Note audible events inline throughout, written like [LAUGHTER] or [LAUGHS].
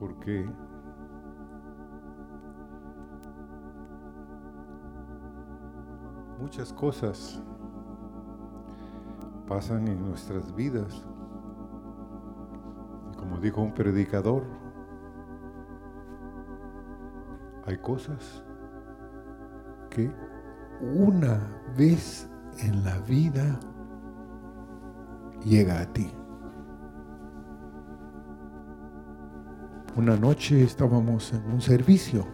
porque muchas cosas pasan en nuestras vidas. Y como dijo un predicador, hay cosas que una vez en la vida llega a ti. Una noche estábamos en un servicio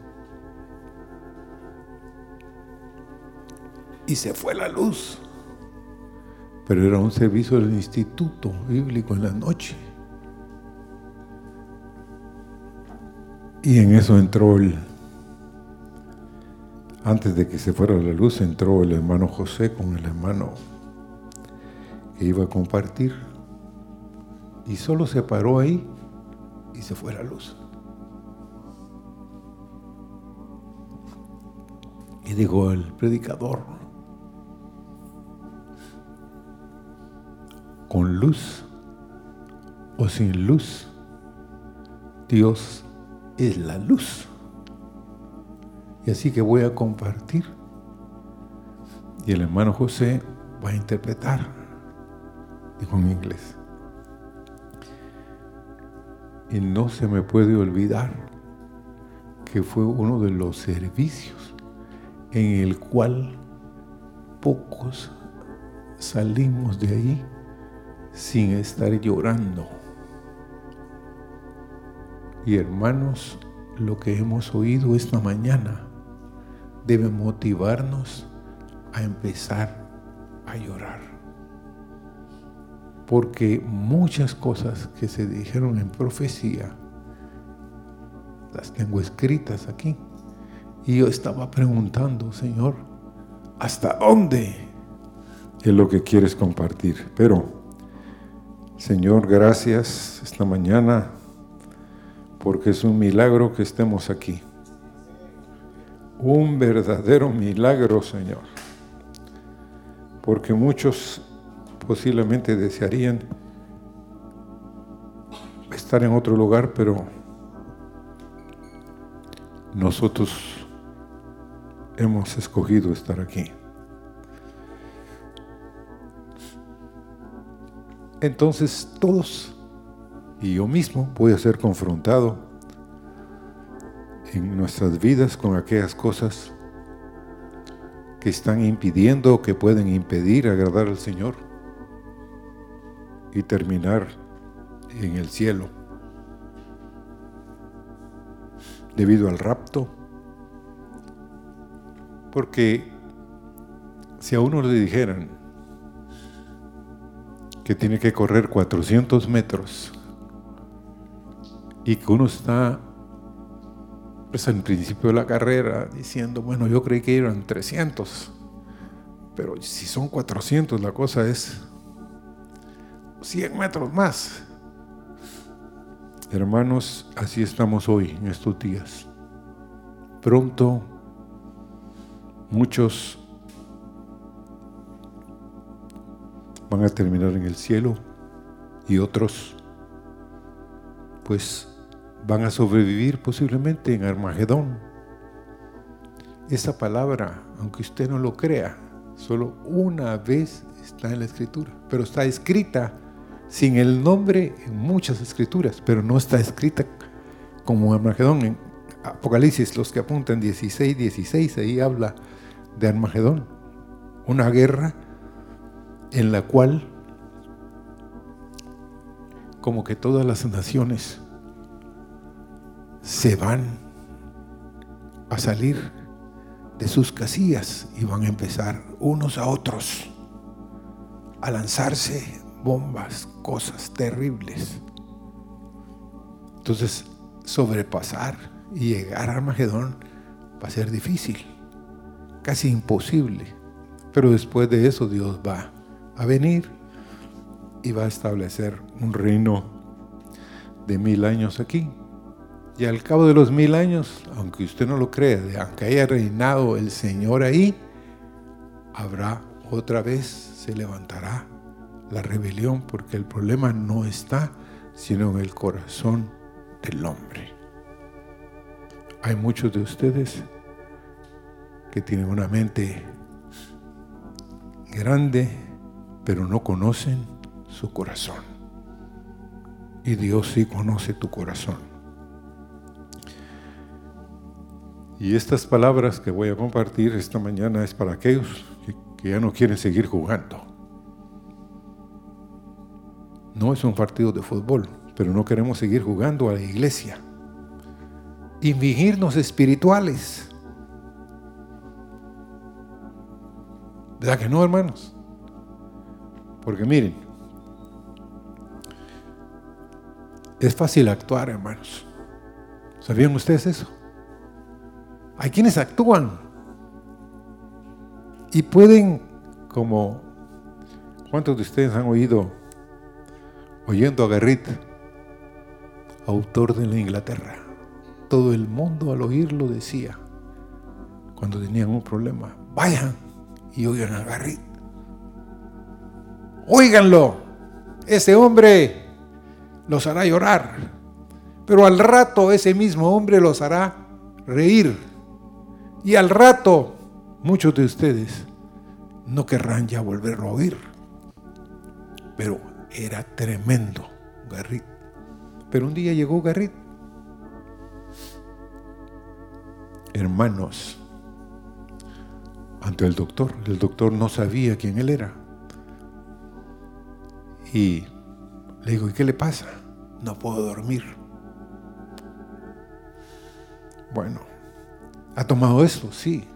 y se fue la luz. Pero era un servicio del instituto bíblico en la noche. Y en eso entró el, antes de que se fuera la luz, entró el hermano José con el hermano que iba a compartir. Y solo se paró ahí y se fue la luz. Y dijo el predicador, con luz o sin luz, Dios es la luz. Y así que voy a compartir. Y el hermano José va a interpretar, dijo en inglés. Y no se me puede olvidar que fue uno de los servicios en el cual pocos salimos de ahí sin estar llorando. Y hermanos, lo que hemos oído esta mañana debe motivarnos a empezar a llorar. Porque muchas cosas que se dijeron en profecía, las tengo escritas aquí. Y yo estaba preguntando, Señor, ¿hasta dónde es lo que quieres compartir? Pero, Señor, gracias esta mañana, porque es un milagro que estemos aquí. Un verdadero milagro, Señor. Porque muchos posiblemente desearían estar en otro lugar, pero nosotros hemos escogido estar aquí. Entonces todos, y yo mismo, voy a ser confrontado en nuestras vidas con aquellas cosas que están impidiendo, que pueden impedir agradar al Señor y terminar en el cielo. Debido al rapto. Porque si a uno le dijeran que tiene que correr 400 metros y que uno está pues en principio de la carrera diciendo, bueno, yo creí que eran 300, pero si son 400 la cosa es 100 metros más. Hermanos, así estamos hoy, en estos días. Pronto muchos van a terminar en el cielo y otros pues van a sobrevivir posiblemente en Armagedón. Esa palabra, aunque usted no lo crea, solo una vez está en la escritura, pero está escrita sin el nombre en muchas escrituras, pero no está escrita como Armagedón. En Apocalipsis, los que apuntan 16, 16, ahí habla de Armagedón, una guerra en la cual como que todas las naciones se van a salir de sus casillas y van a empezar unos a otros a lanzarse bombas, cosas terribles. Entonces, sobrepasar y llegar a Armagedón va a ser difícil, casi imposible. Pero después de eso Dios va a venir y va a establecer un reino de mil años aquí. Y al cabo de los mil años, aunque usted no lo crea, aunque haya reinado el Señor ahí, habrá otra vez, se levantará la rebelión, porque el problema no está sino en el corazón del hombre. hay muchos de ustedes que tienen una mente grande, pero no conocen su corazón. Y Dios sí conoce tu corazón. Y estas palabras que voy a compartir esta mañana es para aquellos que, que ya no quieren seguir jugando. No es un partido de fútbol, pero no queremos seguir jugando a la iglesia y fingirnos espirituales. ¿Verdad que no, hermanos? Porque miren, es fácil actuar, hermanos. ¿Sabían ustedes eso? Hay quienes actúan y pueden, como, ¿cuántos de ustedes han oído, oyendo a Garrit, autor de la Inglaterra? Todo el mundo al oírlo decía, cuando tenían un problema, vayan y oigan a Garrit. Óiganlo, ese hombre los hará llorar, pero al rato ese mismo hombre los hará reír. Y al rato muchos de ustedes no querrán ya volverlo a oír. Pero era tremendo Garrit. Pero un día llegó Garrit hermanos ante el doctor. El doctor no sabía quién él era. Y le digo, ¿y qué le pasa? No puedo dormir. Bueno, ¿ha tomado esto? Sí.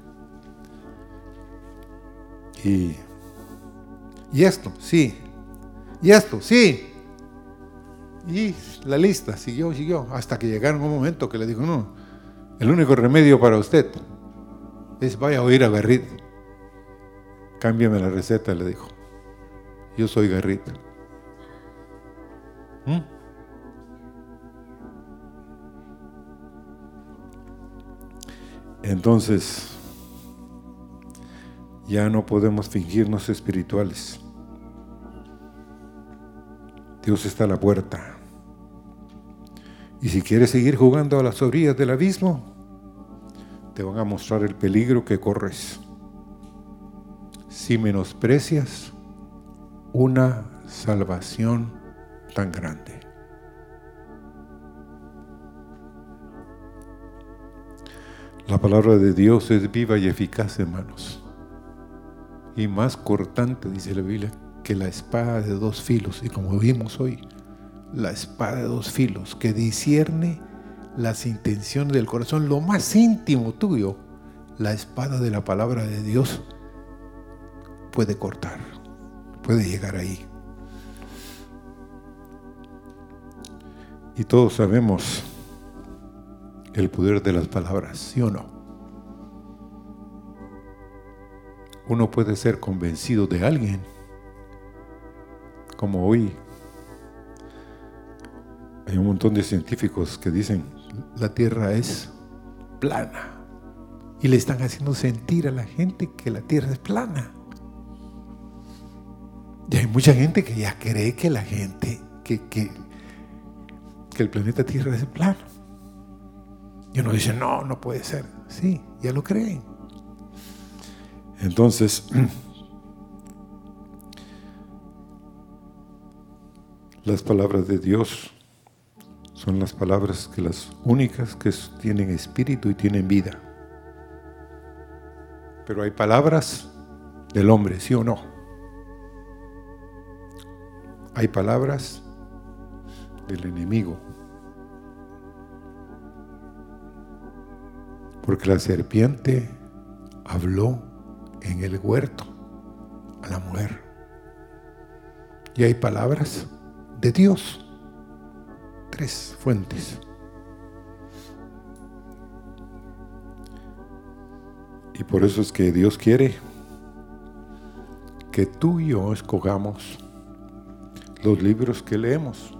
Y, y esto, sí. Y esto, sí. Y la lista siguió, siguió, hasta que llegaron un momento que le dijo, no, el único remedio para usted es vaya a oír a Garrit. Cámbiame la receta, le dijo. Yo soy Garrit. ¿Mm? Entonces, ya no podemos fingirnos espirituales. Dios está a la puerta. Y si quieres seguir jugando a las orillas del abismo, te van a mostrar el peligro que corres. Si menosprecias una salvación tan grande. La palabra de Dios es viva y eficaz, hermanos. Y más cortante, dice la Biblia, que la espada de dos filos. Y como vimos hoy, la espada de dos filos que discierne las intenciones del corazón, lo más íntimo tuyo, la espada de la palabra de Dios puede cortar, puede llegar ahí. Y todos sabemos el poder de las palabras, ¿sí o no? Uno puede ser convencido de alguien, como hoy hay un montón de científicos que dicen la Tierra es plana y le están haciendo sentir a la gente que la Tierra es plana. Y hay mucha gente que ya cree que la gente, que, que, el planeta Tierra es plano. Y uno dice, no, no puede ser. Sí, ya lo creen. Entonces, [CLEARS THROAT] las palabras de Dios son las palabras que las únicas que tienen espíritu y tienen vida. Pero hay palabras del hombre, ¿sí o no? Hay palabras del enemigo. Porque la serpiente habló en el huerto a la mujer. Y hay palabras de Dios tres fuentes. Y por eso es que Dios quiere que tú y yo escogamos los libros que leemos.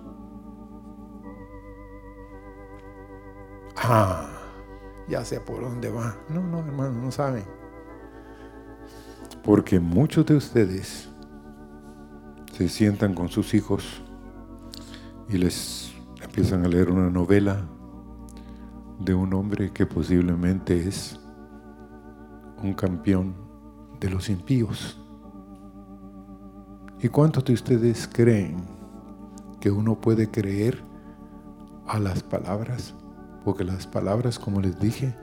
Ah, ya sé por dónde va. No, no, hermano, no saben. Porque muchos de ustedes se sientan con sus hijos y les empiezan a leer una novela de un hombre que posiblemente es un campeón de los impíos. ¿Y cuántos de ustedes creen que uno puede creer a las palabras? Porque las palabras, como les dije,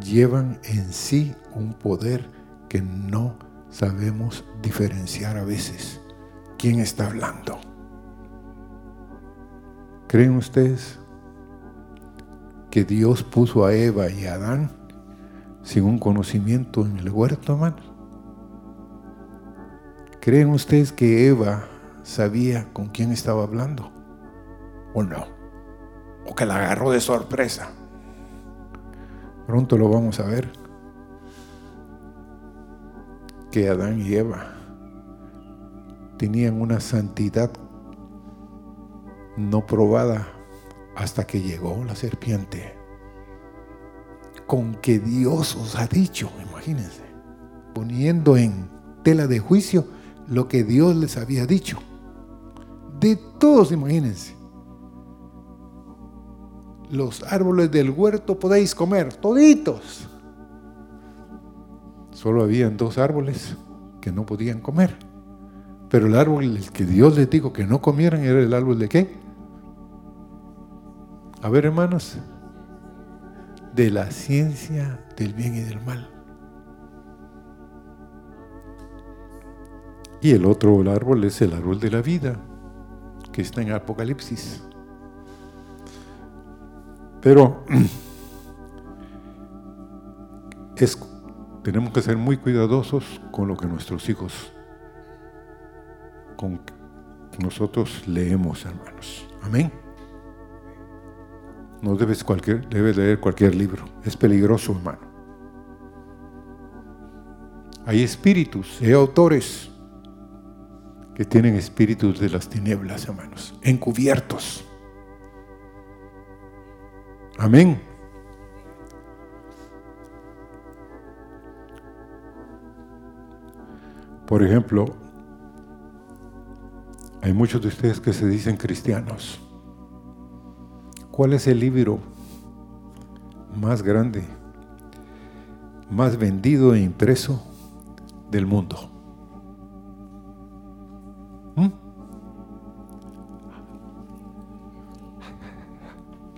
llevan en sí un poder que no sabemos diferenciar a veces. ¿Quién está hablando? ¿Creen ustedes que Dios puso a Eva y a Adán sin un conocimiento en el huerto, hermanos? ¿Creen ustedes que Eva sabía con quién estaba hablando? ¿O no? ¿O que la agarró de sorpresa? Pronto lo vamos a ver. Que Adán y Eva tenían una santidad no probada hasta que llegó la serpiente. Con que Dios os ha dicho, imagínense, poniendo en tela de juicio lo que Dios les había dicho. De todos, imagínense. Los árboles del huerto podéis comer, toditos. Solo habían dos árboles que no podían comer. Pero el árbol que Dios les dijo que no comieran era el árbol de qué? A ver, hermanos, de la ciencia del bien y del mal. Y el otro árbol es el árbol de la vida, que está en Apocalipsis. Pero [CLEARS THROAT] tenemos que ser muy cuidadosos con lo que nuestros hijos, con nosotros leemos, hermanos. Amén. No debes, cualquier, debes leer cualquier libro. Es peligroso, hermano. Hay espíritus, hay autores que tienen espíritus de las tinieblas, hermanos, encubiertos. Amén. Por ejemplo, hay muchos de ustedes que se dicen cristianos. ¿Cuál es el libro más grande, más vendido e impreso del mundo? ¿Mm?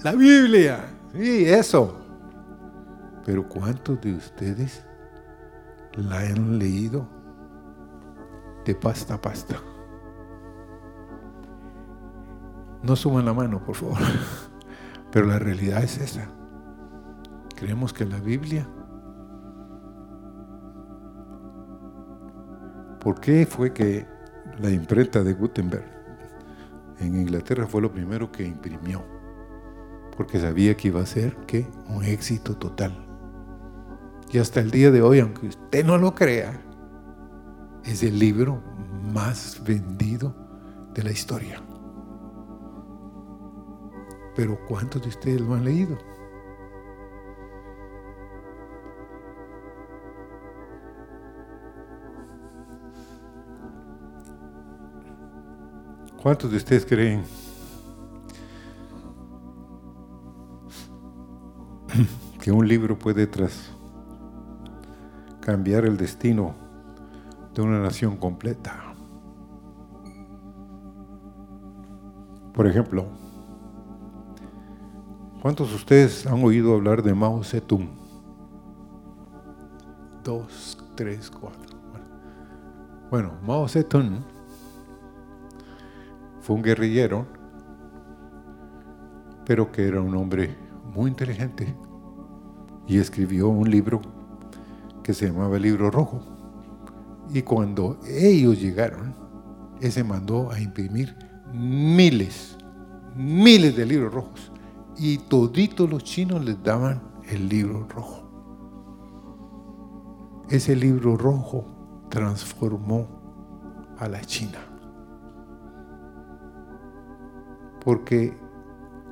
La Biblia, sí, eso. Pero ¿cuántos de ustedes la han leído de pasta a pasta? No suman la mano, por favor. [LAUGHS] Pero la realidad es esa. Creemos que la Biblia... ¿Por qué fue que la imprenta de Gutenberg en Inglaterra fue lo primero que imprimió? Porque sabía que iba a ser ¿qué? un éxito total. Y hasta el día de hoy, aunque usted no lo crea, es el libro más vendido de la historia. Pero ¿cuántos de ustedes lo han leído? ¿Cuántos de ustedes creen [CLEARS THROAT] que un libro puede tras cambiar el destino de una nación completa? Por ejemplo, ¿Cuántos de ustedes han oído hablar de Mao Zedong? Dos, tres, cuatro. Bueno, Mao Zedong fue un guerrillero, pero que era un hombre muy inteligente y escribió un libro que se llamaba el Libro Rojo. Y cuando ellos llegaron, ese mandó a imprimir miles, miles de libros rojos y toditos los chinos les daban el libro rojo. Ese libro rojo transformó a la China. Porque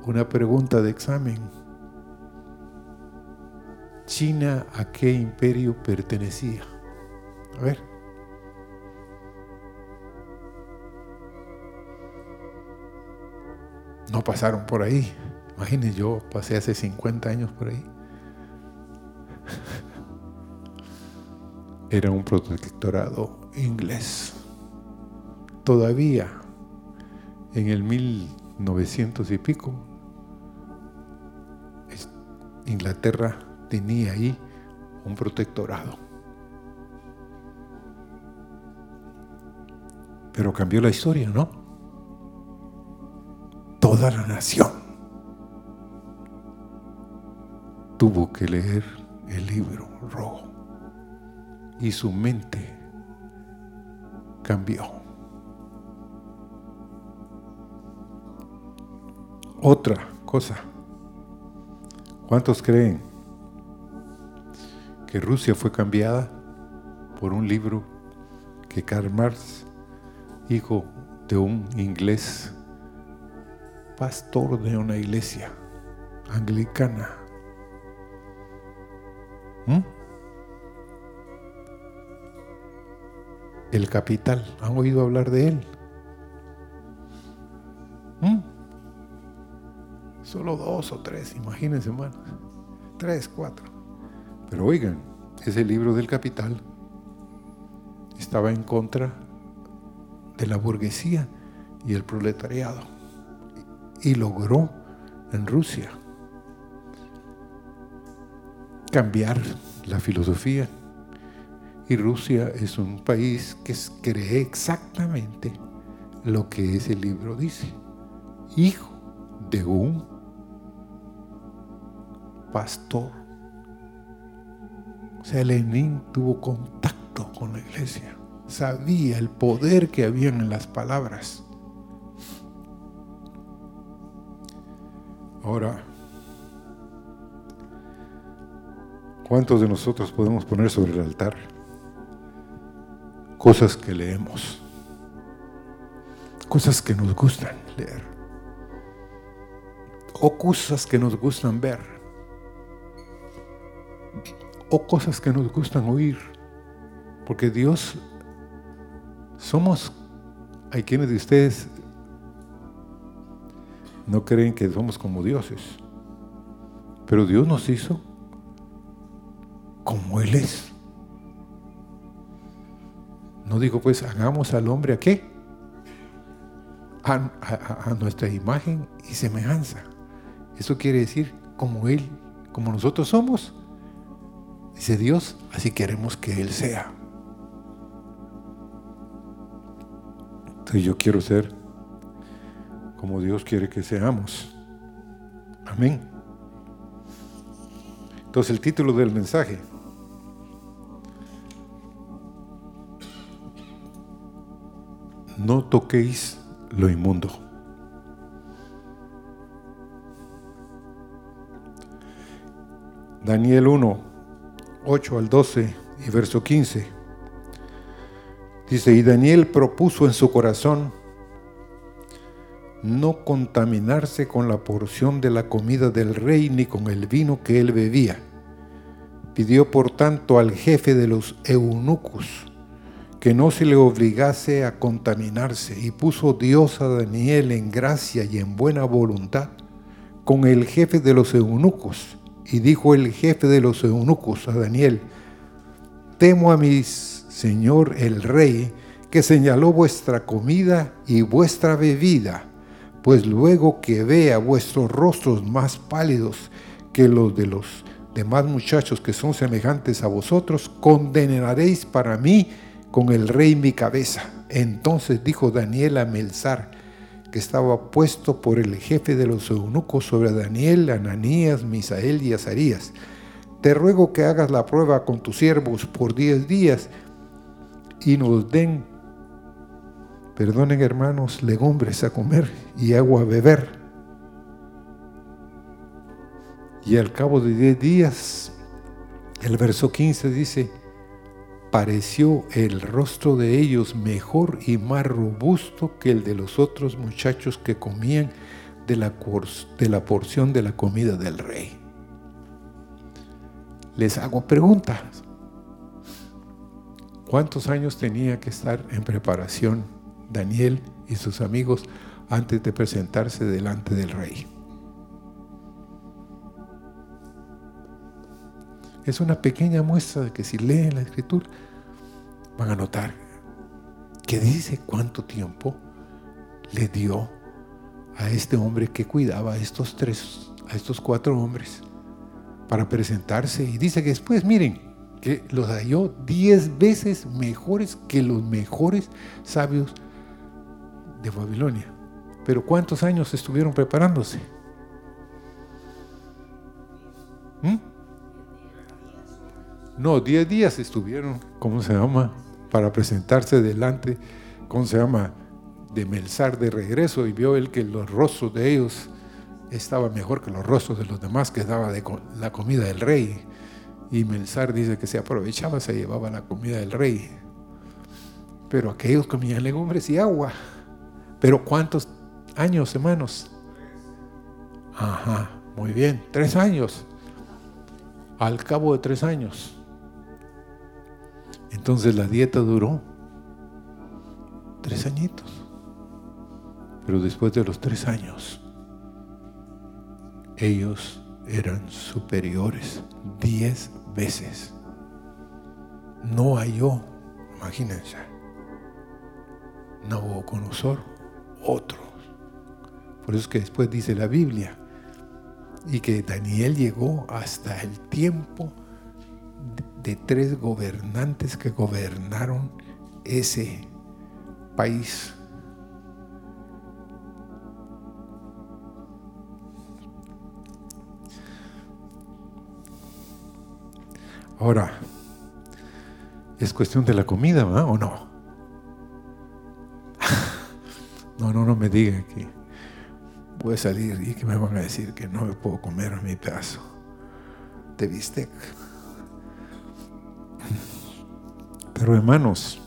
una pregunta de examen, ¿China a qué imperio pertenecía? A ver. No pasaron por ahí. Imagínense, yo pasé hace 50 años por ahí. Era un protectorado inglés. Todavía en el 1900 y pico, Inglaterra tenía ahí un protectorado. Pero cambió la historia, ¿no? Toda la nación tuvo que leer el libro rojo. Y su mente cambió. Otra cosa, ¿cuántos creen que Rusia fue cambiada por un libro que Karl Marx, hijo de un inglés, pastor de una iglesia anglicana, ¿Mm? El capital, ¿han oído hablar de él? ¿Mm? Solo dos o tres, imagínense, hermano. Tres, cuatro. Pero oigan, ese libro del capital estaba en contra de la burguesía y el proletariado. Y logró en Rusia cambiar la filosofía. Y Rusia es un país que cree exactamente lo que ese libro dice. Hijo de un pastor. O sea, Lenin tuvo contacto con la iglesia. Sabía el poder que había en las palabras. Ahora, ¿Cuántos de nosotros podemos poner sobre el altar cosas que leemos? Cosas que nos gustan leer. O cosas que nos gustan ver. O cosas que nos gustan oír. Porque Dios, somos, hay quienes de ustedes no creen que somos como dioses. Pero Dios nos hizo como Él es. No digo pues, hagamos al hombre a qué? A, nuestra imagen y semejanza. Eso quiere decir como Él, como nosotros somos. Dice Dios, así queremos que Él sea. Entonces yo quiero ser como Dios quiere que seamos. Amén. Entonces el título del mensaje, no toquéis lo inmundo. Daniel 1, 8 al 12 y verso 15. Dice, y Daniel propuso en su corazón no contaminarse con la porción de la comida del rey ni con el vino que él bebía. Pidió por tanto al jefe de los eunucos, que no se le obligase a contaminarse y puso Dios a Daniel en gracia y en buena voluntad con el jefe de los eunucos. Y dijo el jefe de los eunucos a Daniel, temo a mi señor el rey, que señaló vuestra comida y vuestra bebida, pues luego que vea vuestros rostros más pálidos que los de los demás muchachos que son semejantes a vosotros, condenaréis para mí con el rey mi cabeza. Entonces dijo Daniel a Melzar, que estaba puesto por el jefe de los eunucos sobre Daniel, Ananías, Misael y Azarías. Te ruego que hagas la prueba con tus siervos por diez días y nos den, perdonen hermanos, legumbres a comer y agua a beber. Y al cabo de diez días, el verso 15 dice, pareció el rostro de ellos mejor y más robusto que el de los otros muchachos que comían de la, porción de la comida del rey. Les hago preguntas. ¿Cuántos años tenía que estar en preparación Daniel y sus amigos antes de presentarse delante del rey? Es una pequeña muestra de que si leen la escritura van a notar que dice cuánto tiempo le dio a este hombre que cuidaba a estos tres, a estos cuatro hombres para presentarse. Y dice que después, miren, que los halló diez veces mejores que los mejores sabios de Babilonia. Pero ¿cuántos años estuvieron preparándose? ¿Mm? No, diez días estuvieron, ¿cómo se llama? Para presentarse delante, ¿cómo se llama? De Melzar de regreso y vio él que los rostros de ellos estaban mejor que los rostros de los demás que daba de la comida del rey. Y Melzar dice que se aprovechaba, se llevaba la comida del rey. Pero aquellos comían legumbres y agua. Pero ¿cuántos años, hermanos? Ajá, muy bien, tres años. Al cabo de tres años. Entonces la dieta duró tres añitos. Pero después de los tres años, ellos eran superiores diez veces. No halló, imagínense, Nabucodonosor, otros. Por eso es que después dice la Biblia, y que Daniel llegó hasta el tiempo de tres gobernantes que gobernaron ese país. Ahora, es cuestión de la comida. ¿O no? [LAUGHS] no, no, no me digan que voy a salir y que me van a decir que no me puedo comer mi pedazo de bistec. Pero hermanos,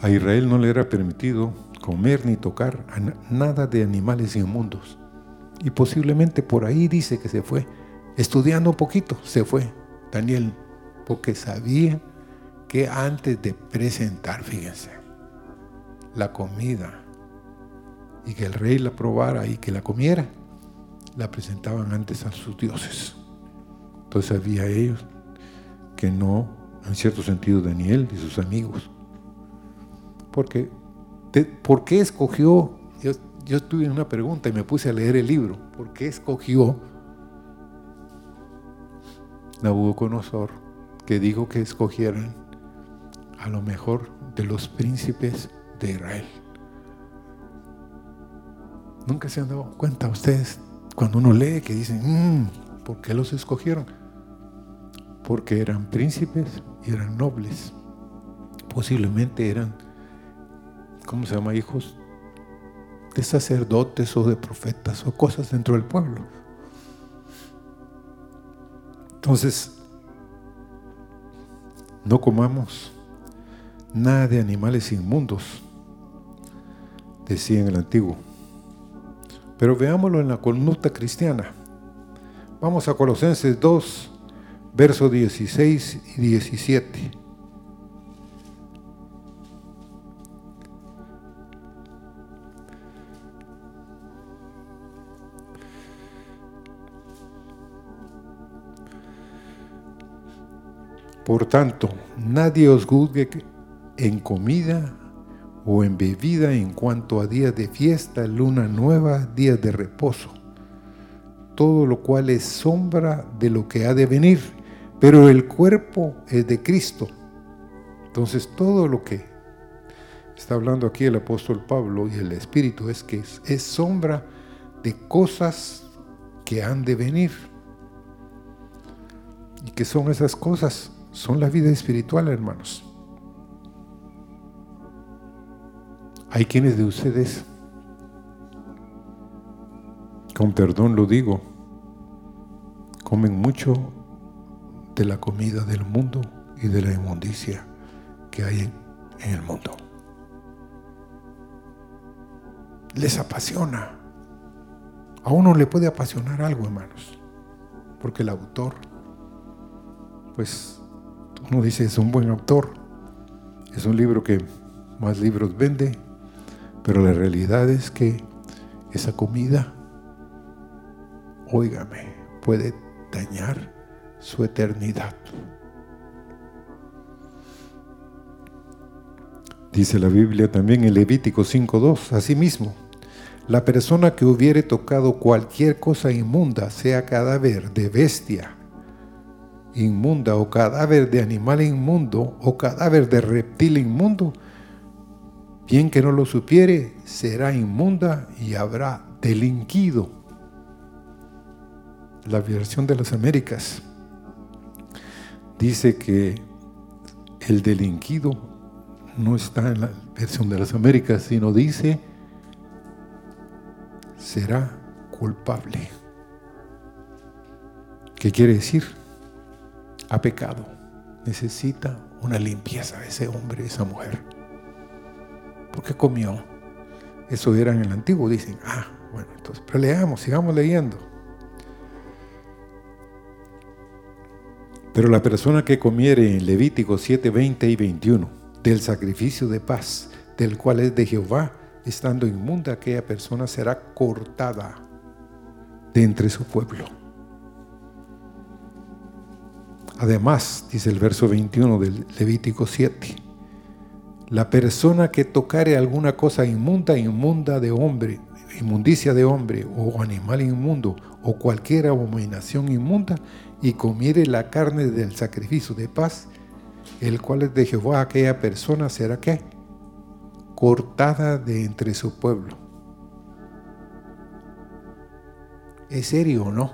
a Israel no le era permitido comer ni tocar nada de animales inmundos. Y posiblemente por ahí dice que se fue estudiando un poquito, se fue Daniel, porque sabía que antes de presentar, fíjense, la comida y que el rey la probara y que la comiera, la presentaban antes a sus dioses. Entonces sabía ellos que no, en cierto sentido, Daniel y sus amigos. Porque, ¿por qué escogió? Yo, yo tuve una pregunta y me puse a leer el libro. ¿Por qué escogió Nabucodonosor, que dijo que escogieran a lo mejor de los príncipes de Israel. Nunca se han dado cuenta ustedes cuando uno lee que dicen, mm, ¿por qué los escogieron? Porque eran príncipes y eran nobles. Posiblemente eran, ¿cómo se llama? Hijos de sacerdotes o de profetas o cosas dentro del pueblo. Entonces, no comamos nada de animales inmundos, decía en el antiguo. Pero veámoslo en la conducta cristiana. Vamos a Colosenses 2, versos 16 y 17. Por tanto, nadie os juzgue en comida o en bebida en cuanto a días de fiesta, luna nueva, días de reposo, todo lo cual es sombra de lo que ha de venir, pero el cuerpo es de Cristo. Entonces todo lo que está hablando aquí el apóstol Pablo y el Espíritu es que es, sombra de cosas que han de venir. ¿Y qué son esas cosas? son la vida espiritual, hermanos. Hay quienes de ustedes, con perdón lo digo, comen mucho de la comida del mundo y de la inmundicia que hay en, el mundo. Les apasiona. A uno le puede apasionar algo, hermanos, porque el autor, pues uno dice, es un buen autor, es un libro que más libros vende, pero la realidad es que esa comida, óigame, puede dañar su eternidad. Dice la Biblia también en Levítico 5.2, asimismo, la persona que hubiere tocado cualquier cosa inmunda, sea cadáver de bestia inmunda o cadáver de animal inmundo o cadáver de reptil inmundo, bien que no lo supiere, será inmunda y habrá delinquido. La versión de las Américas dice que el delinquido no está en la versión de las Américas, sino dice será culpable. ¿Qué quiere decir? Ha pecado. Necesita una limpieza ese hombre, esa mujer. ¿Por qué comió? Eso era en el antiguo, dicen. Ah, bueno, entonces, pero leamos, sigamos leyendo. Pero la persona que comiere en Levítico 7, 20 y 21 del sacrificio de paz, del cual es de Jehová, estando inmunda, aquella persona será cortada de entre su pueblo. Además, dice el verso 21 del Levítico 7, la persona que tocare alguna cosa inmunda, inmunda de hombre, inmundicia de hombre o animal inmundo o cualquier abominación inmunda y comiere la carne del sacrificio de paz, el cual es de Jehová, aquella persona será que cortada de entre su pueblo. ¿Es serio o no?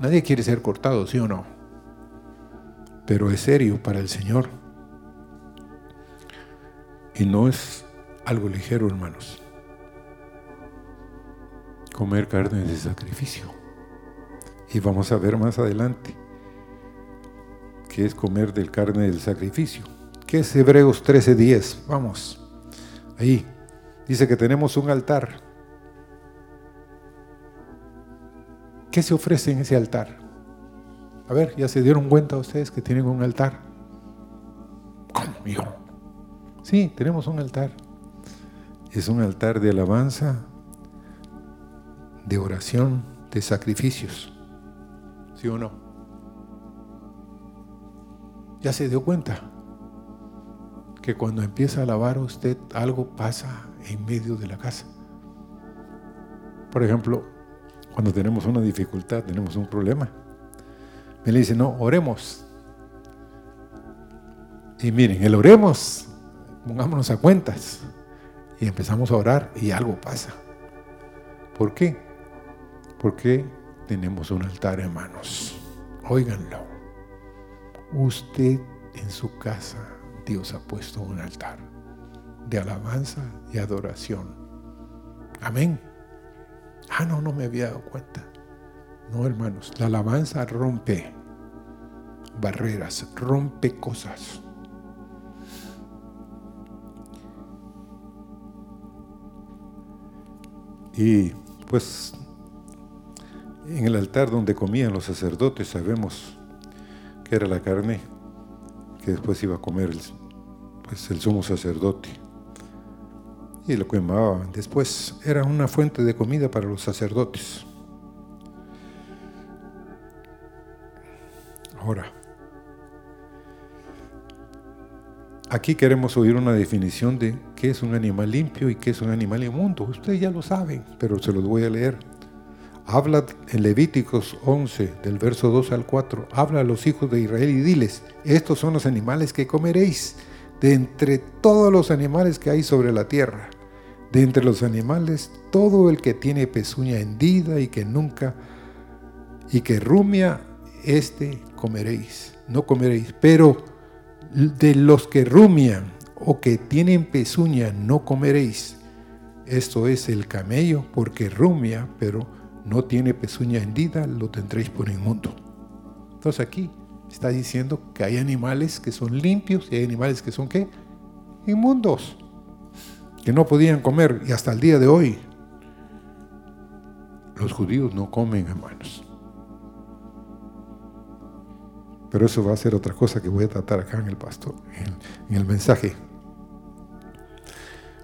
Nadie quiere ser cortado, ¿sí o no? Pero es serio para el Señor. Y no es algo ligero, hermanos. Comer carne de sacrificio. Y vamos a ver más adelante qué es comer del carne del sacrificio. ¿Qué es Hebreos 13:10? Vamos, ahí. Dice que tenemos un altar. ¿Qué se ofrece en ese altar? A ver, ¿ya se dieron cuenta ustedes que tienen un altar? ¿Cómo? Sí, tenemos un altar. Es un altar de alabanza, de oración, de sacrificios. ¿Sí o no? ¿Ya se dio cuenta? que cuando empieza a alabar a usted, algo pasa en medio de la casa. Por ejemplo, cuando tenemos una dificultad, tenemos un problema. Me dice, no, oremos. Y miren, el oremos, pongámonos a cuentas. Y empezamos a orar y algo pasa. ¿Por qué? Porque tenemos un altar en manos. Óiganlo. Usted en su casa Dios ha puesto un altar de alabanza y adoración. Amén. Ah, no, no me había dado cuenta. No, hermanos, la alabanza rompe barreras, rompe cosas. Y pues en el altar donde comían los sacerdotes sabemos que era la carne que después iba a comer el, pues, el sumo sacerdote. Y lo quemaban. Después era una fuente de comida para los sacerdotes. Ahora, aquí queremos oír una definición de qué es un animal limpio y qué es un animal inmundo. Ustedes ya lo saben, pero se los voy a leer habla en Levíticos 11, del verso 2 al 4, habla a los hijos de Israel y diles, estos son los animales que comeréis, de entre todos los animales que hay sobre la tierra, de entre los animales, todo el que tiene pezuña hendida y que nunca, y que rumia, este comeréis, no comeréis, pero de los que rumian o que tienen pezuña no comeréis. Esto es el camello, porque rumia, pero no tiene pezuña hendida, lo tendréis por inmundo. Entonces aquí está diciendo que hay animales que son limpios y hay animales que son qué? Inmundos, que no podían comer y hasta el día de hoy los judíos no comen, hermanos. Pero eso va a ser otra cosa que voy a tratar acá en el pastor, en el, mensaje.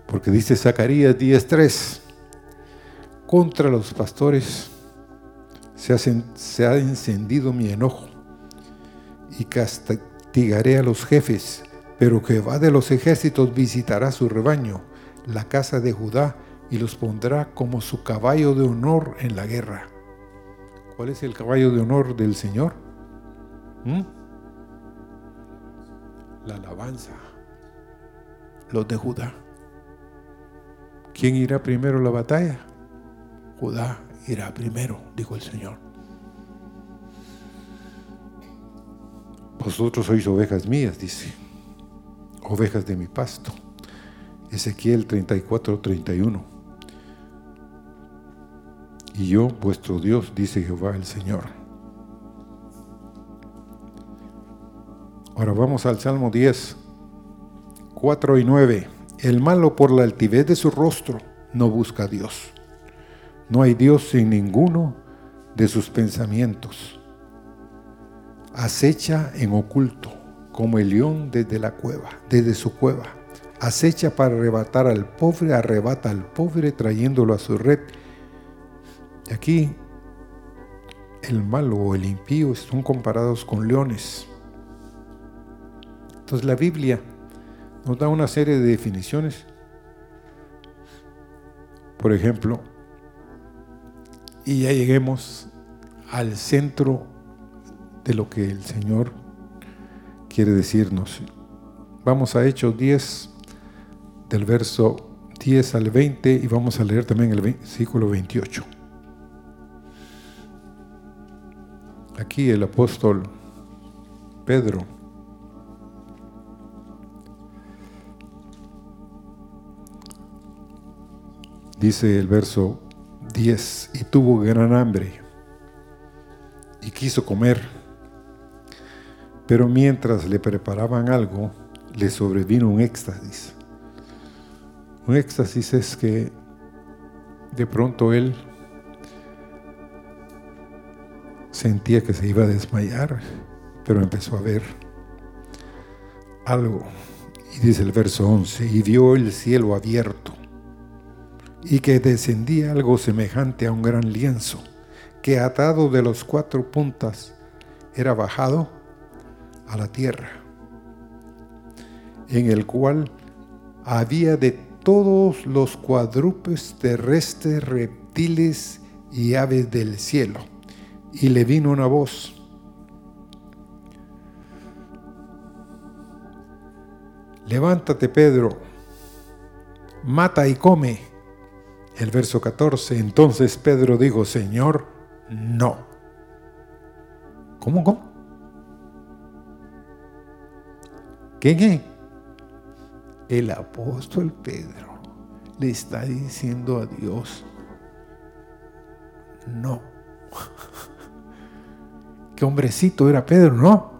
Porque dice Zacarías 10:3 Contra los pastores se, ha encendido mi enojo y castigaré a los jefes, pero Jehová de los ejércitos visitará su rebaño, la casa de Judá, y los pondrá como su caballo de honor en la guerra. ¿Cuál es el caballo de honor del Señor? ¿Mm? La alabanza. Los de Judá. ¿Quién irá primero a la batalla? Judá irá primero, dijo el Señor. Vosotros sois ovejas mías, dice, ovejas de mi pasto. Ezequiel 34, 31. Y yo, vuestro Dios, dice Jehová el Señor. Ahora vamos al Salmo 10, 4 y 9. El malo por la altivez de su rostro no busca a Dios no hay Dios en ninguno de sus pensamientos. Acecha en oculto, como el león desde la cueva, desde su cueva. Acecha para arrebatar al pobre, arrebata al pobre trayéndolo a su red. Y aquí el malo o el impío son comparados con leones. Entonces la Biblia nos da una serie de definiciones. Por ejemplo, y ya lleguemos al centro de lo que el Señor quiere decirnos. Vamos a Hechos 10, del verso 10 al 20, y vamos a leer también el versículo 28. Aquí el apóstol Pedro dice el verso 10 y tuvo gran hambre y quiso comer. Pero mientras le preparaban algo, le sobrevino un éxtasis. Un éxtasis es que de pronto él sentía que se iba a desmayar, pero empezó a ver algo. Y dice el verso 11, y vio el cielo abierto y que descendía algo semejante a un gran lienzo, que atado de los cuatro puntas era bajado a la tierra, en el cual había de todos los cuadrúpedos terrestres, reptiles y aves del cielo. Y le vino una voz. Levántate, Pedro, mata y come. El verso 14, entonces Pedro dijo, Señor, no. ¿Cómo, cómo? ¿Qué, El apóstol Pedro le está diciendo a Dios, no. [LAUGHS] Qué hombrecito era Pedro, ¿no?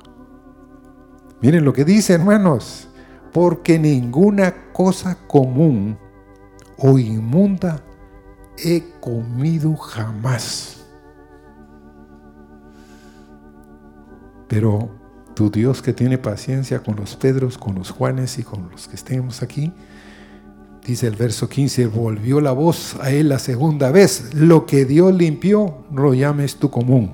Miren lo que dice, hermanos, porque ninguna cosa común o inmunda he comido jamás. Pero tu Dios que tiene paciencia con los Pedros, con los Juanes y con los que estemos aquí, dice el verso 15, volvió la voz a él la segunda vez, lo que Dios limpió, no lo llames tu común.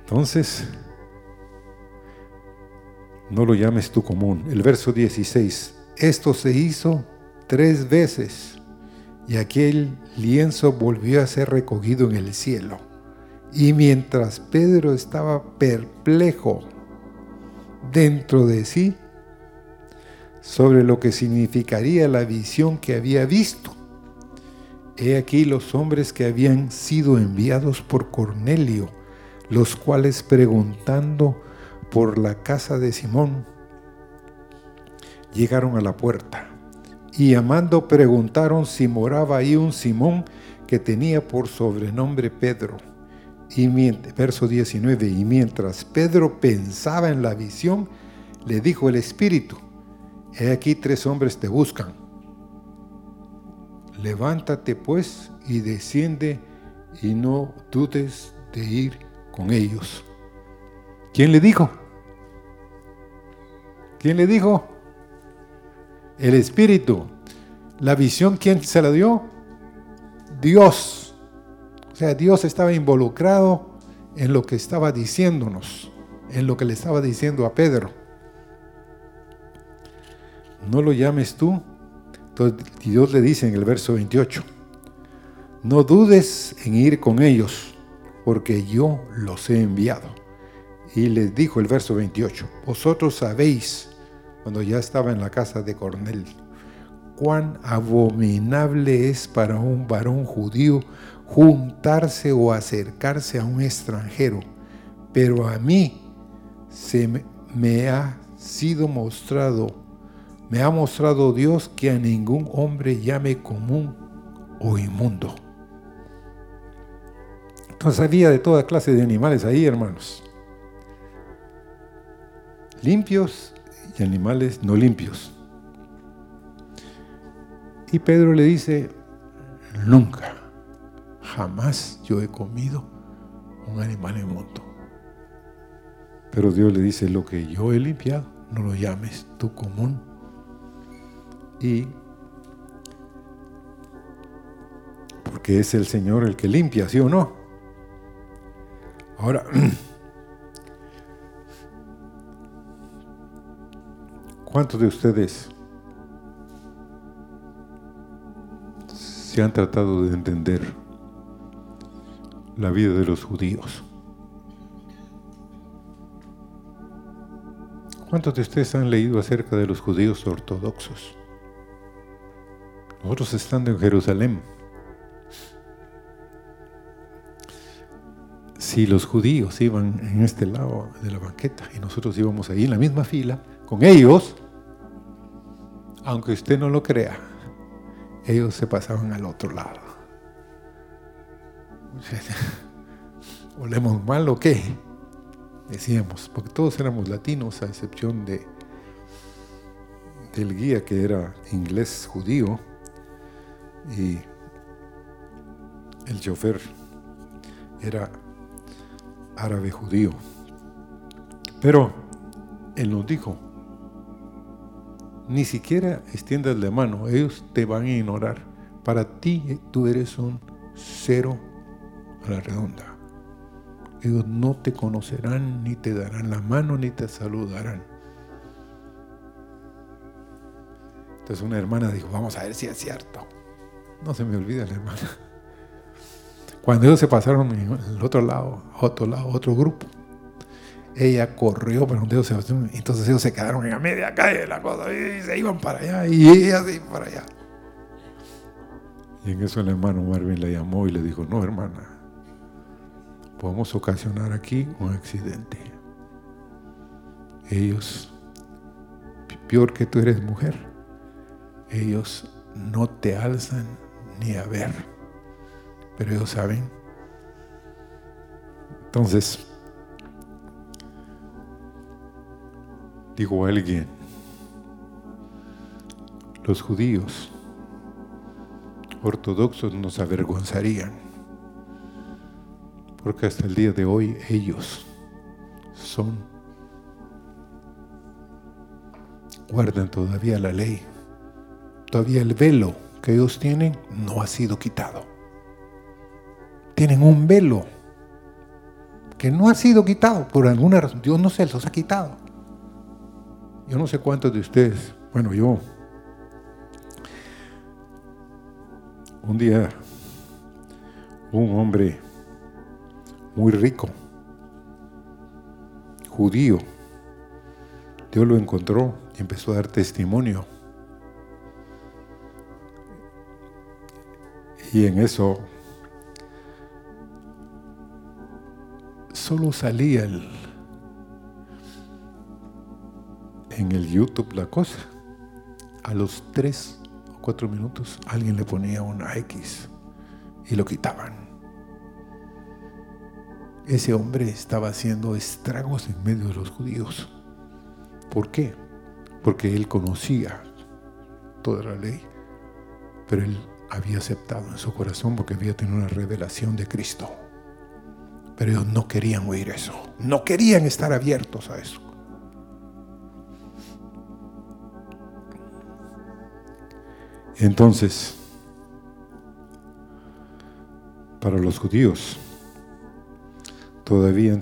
Entonces, no lo llames tú común. El verso 16, esto se hizo tres veces y aquel lienzo volvió a ser recogido en el cielo. Y mientras Pedro estaba perplejo dentro de sí sobre lo que significaría la visión que había visto, he aquí los hombres que habían sido enviados por Cornelio, los cuales preguntando por la casa de Simón, llegaron a la puerta y llamando preguntaron si moraba ahí un Simón que tenía por sobrenombre Pedro. Y verso 19, y mientras Pedro pensaba en la visión, le dijo el Espíritu, he aquí tres hombres te buscan. Levántate pues y desciende y no dudes de ir con ellos. ¿Quién le dijo? ¿Quién le dijo? El Espíritu. La visión, ¿quién se la dio? Dios. O sea, Dios estaba involucrado en lo que estaba diciéndonos, en lo que le estaba diciendo a Pedro. No lo llames tú. Entonces Dios le dice en el verso 28, no dudes en ir con ellos, porque yo los he enviado. Y les dijo el verso 28, vosotros sabéis, cuando ya estaba en la casa de Cornel, cuán abominable es para un varón judío juntarse o acercarse a un extranjero, pero a mí se me ha sido mostrado, me ha mostrado Dios que a ningún hombre llame común o inmundo. Entonces había de toda clase de animales ahí, hermanos. Limpios animales no limpios. Y Pedro le dice, nunca, jamás yo he comido un animal inmundo. Pero Dios le dice, lo que yo he limpiado, no lo llames tú común. Y porque es el Señor el que limpia, ¿sí o no? Ahora, [CLEARS THROAT] ¿cuántos de ustedes se han tratado de entender la vida de los judíos? ¿Cuántos de ustedes han leído acerca de los judíos ortodoxos? Nosotros estando en Jerusalén, si los judíos iban en este lado de la banqueta y nosotros íbamos ahí en la misma fila con ellos, aunque usted no lo crea, ellos se pasaban al otro lado. [LAUGHS] ¿Olemos mal o qué? Decíamos, porque todos éramos latinos a excepción de del guía que era inglés judío y el chofer era árabe judío. Pero Él nos dijo, ni siquiera extiendas la mano, ellos te van a ignorar. Para ti tú eres un cero a la redonda. Ellos no te conocerán, ni te darán la mano, ni te saludarán. Entonces una hermana dijo, vamos a ver si es cierto. No se me olvida la hermana. Cuando ellos se pasaron el otro lado, otro lado, otro grupo, ella corrió para se entonces ellos se quedaron en la media calle la cosa y se iban para allá y ella se iba para allá. Y en eso el hermano Marvin le llamó y le dijo, no hermana, podemos ocasionar aquí un accidente. Ellos, peor que tú eres mujer, ellos no te alzan ni a ver pero ellos saben. Entonces, digo alguien, los judíos ortodoxos nos avergonzarían, porque hasta el día de hoy ellos son, guardan todavía la ley, todavía el velo que ellos tienen no ha sido quitado tienen un velo que no ha sido quitado por alguna razón. Dios no se los ha quitado. Yo no sé cuántos de ustedes, bueno, yo, un día, un hombre muy rico, judío, Dios lo encontró y empezó a dar testimonio. Y en eso solo salía el, en el YouTube la cosa. A los tres o cuatro minutos alguien le ponía una X y lo quitaban. Ese hombre estaba haciendo estragos en medio de los judíos. ¿Por qué? Porque él conocía toda la ley, pero él había aceptado en su corazón porque había tenido una revelación de Cristo. Pero ellos no querían oír eso. No querían estar abiertos a eso. Entonces, para los judíos, todavía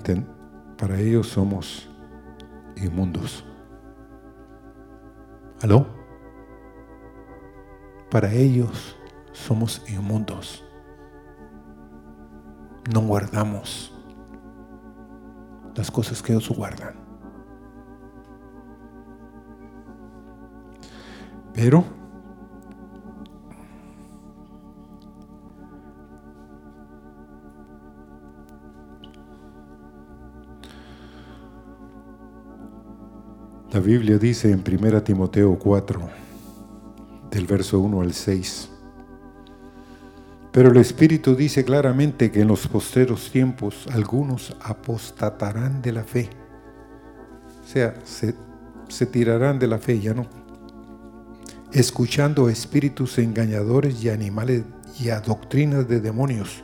para ellos somos inmundos. ¿Aló? Para ellos somos inmundos. No guardamos las cosas que ellos guardan. Pero La Biblia dice en 1 Timoteo 4, del verso 1 al 6, pero el Espíritu dice claramente que en los posteros tiempos algunos apostatarán de la fe. O sea, se, se tirarán de la fe, ya no. Escuchando espíritus engañadores y animales y a doctrinas de demonios,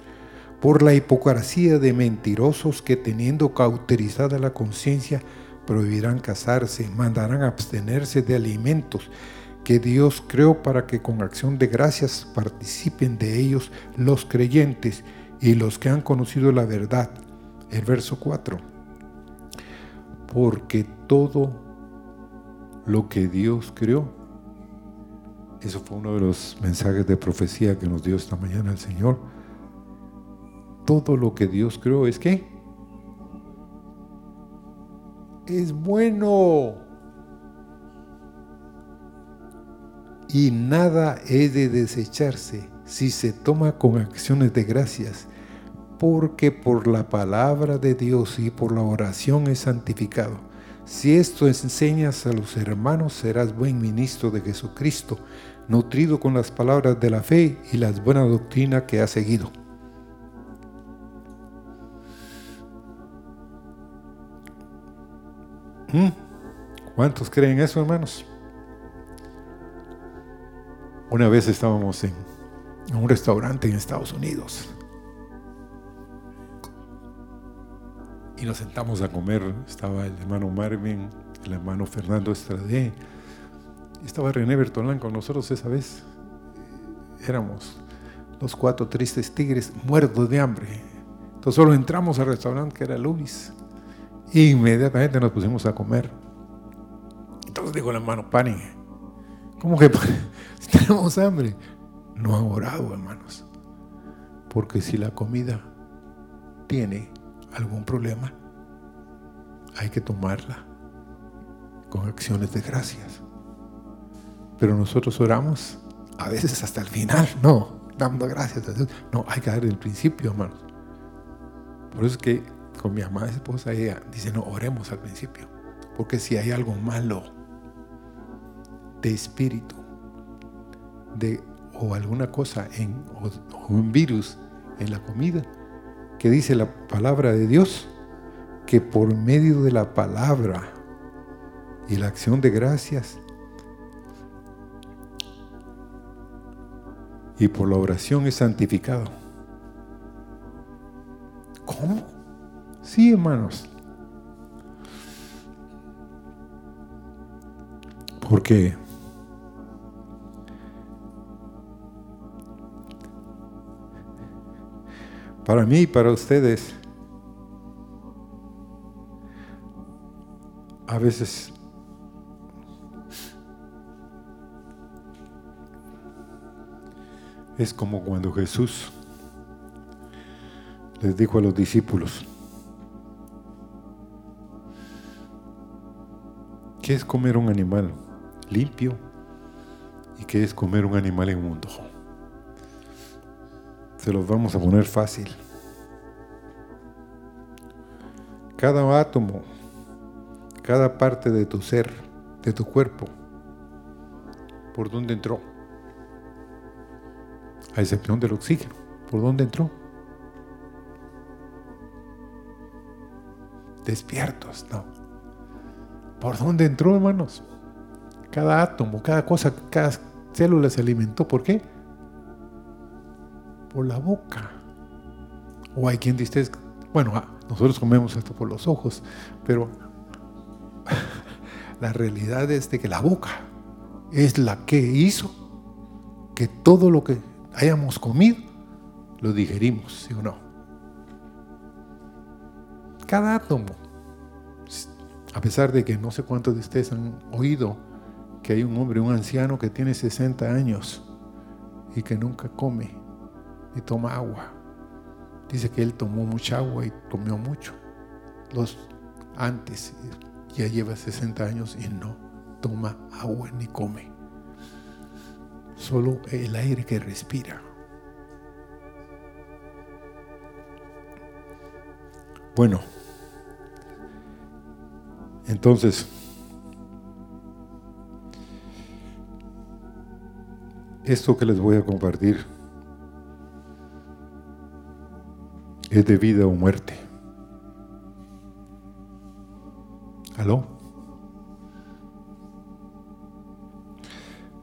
por la hipocresía de mentirosos que teniendo cauterizada la conciencia, prohibirán casarse, mandarán abstenerse de alimentos que Dios creó para que con acción de gracias participen de ellos los creyentes y los que han conocido la verdad. El verso 4. Porque todo lo que Dios creó, eso fue uno de los mensajes de profecía que nos dio esta mañana el Señor, todo lo que Dios creó es que es bueno. Y nada he de desecharse si se toma con acciones de gracias, porque por la palabra de Dios y por la oración es santificado. Si esto enseñas a los hermanos, serás buen ministro de Jesucristo, nutrido con las palabras de la fe y las buenas doctrinas que has seguido. ¿Cuántos creen eso, hermanos? Una vez estábamos en, un restaurante en Estados Unidos y nos sentamos a comer. Estaba el hermano Marvin, el hermano Fernando Estradé, estaba René Bertolán con nosotros esa vez. Éramos los cuatro tristes tigres muertos de hambre. Entonces solo entramos al restaurante que era Luis inmediatamente nos pusimos a comer. Entonces dijo el hermano, paren. ¿Cómo que [LAUGHS] si tenemos hambre? No han orado, hermanos. Porque si la comida tiene algún problema, hay que tomarla con acciones de gracias. Pero nosotros oramos a veces hasta el final, no, dando gracias a Dios. No, hay que dar el principio, hermanos. Por eso es que con mi amada esposa, ella dice, no, oremos al principio. Porque si hay algo malo de espíritu, de, o alguna cosa, en, o, un virus en la comida, que dice la palabra de Dios, que por medio de la palabra y la acción de gracias y por la oración es santificado. ¿Cómo? Sí, hermanos. Porque para mí y para ustedes, a veces es como cuando Jesús les dijo a los discípulos, ¿Qué es comer un animal limpio y qué es comer un animal inmundo? Se los vamos a poner fácil. Cada átomo, cada parte de tu ser, de tu cuerpo, ¿por dónde entró? A excepción del oxígeno, ¿por dónde entró? Despiertos, no. ¿Por dónde entró, hermanos? Cada átomo, cada cosa, cada célula se alimentó. ¿Por qué? Por la boca. O hay quien dice, bueno, ah, nosotros comemos esto por los ojos, pero [LAUGHS] la realidad es de que la boca es la que hizo que todo lo que hayamos comido lo digerimos, ¿sí o no? Cada átomo, a pesar de que no sé cuántos de ustedes han oído que hay un hombre, un anciano que tiene 60 años y que nunca come ni toma agua. Dice que él tomó mucha agua y comió mucho. Los antes ya lleva 60 años y no toma agua ni come. Solo el aire que respira. Bueno, entonces, esto que les voy a compartir es de vida o muerte. ¿Aló?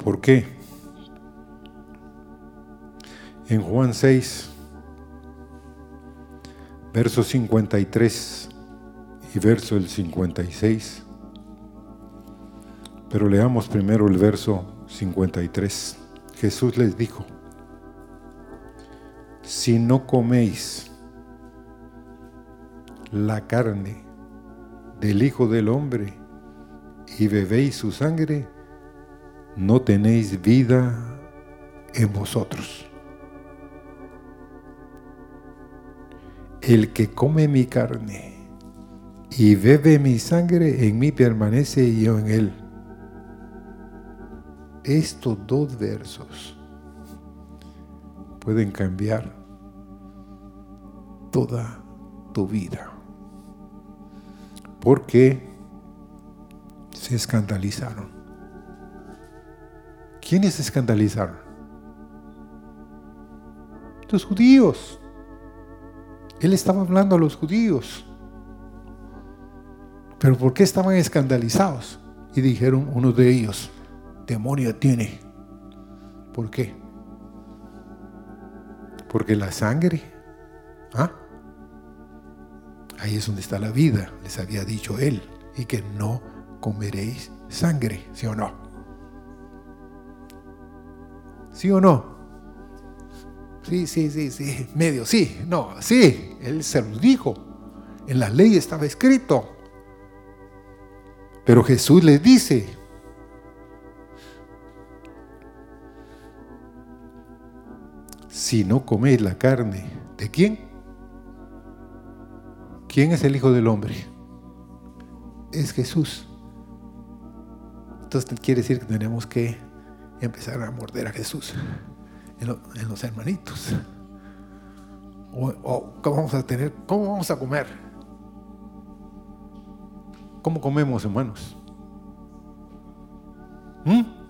¿Por qué? En Juan 6, verso 53 y verso el 56, pero leamos primero el verso 53. Jesús les dijo, si no coméis la carne del Hijo del Hombre y bebéis su sangre, no tenéis vida en vosotros. El que come mi carne y bebe mi sangre, en mí permanece y yo en él. Estos dos versos pueden cambiar toda tu vida porque se escandalizaron. ¿Quiénes se escandalizaron? Los judíos. Él estaba hablando a los judíos. Pero ¿por qué estaban escandalizados? Y dijeron uno de ellos, demonio tiene. ¿Por qué? Porque la sangre, ¿ah? Ahí es donde está la vida, les había dicho él, y que no comeréis sangre, ¿sí o no? ¿Sí o no? Sí, sí, sí, sí, medio, sí, no, sí, él se lo dijo. En la ley estaba escrito. Pero Jesús les dice, si no coméis la carne, ¿de quién? ¿Quién es el Hijo del Hombre? Es Jesús. Entonces quiere decir que tenemos que empezar a morder a Jesús en, los hermanitos. O, ¿Cómo vamos a tener? ¿Cómo vamos a comer? ¿Cómo comemos, hermanos? ¿Mm?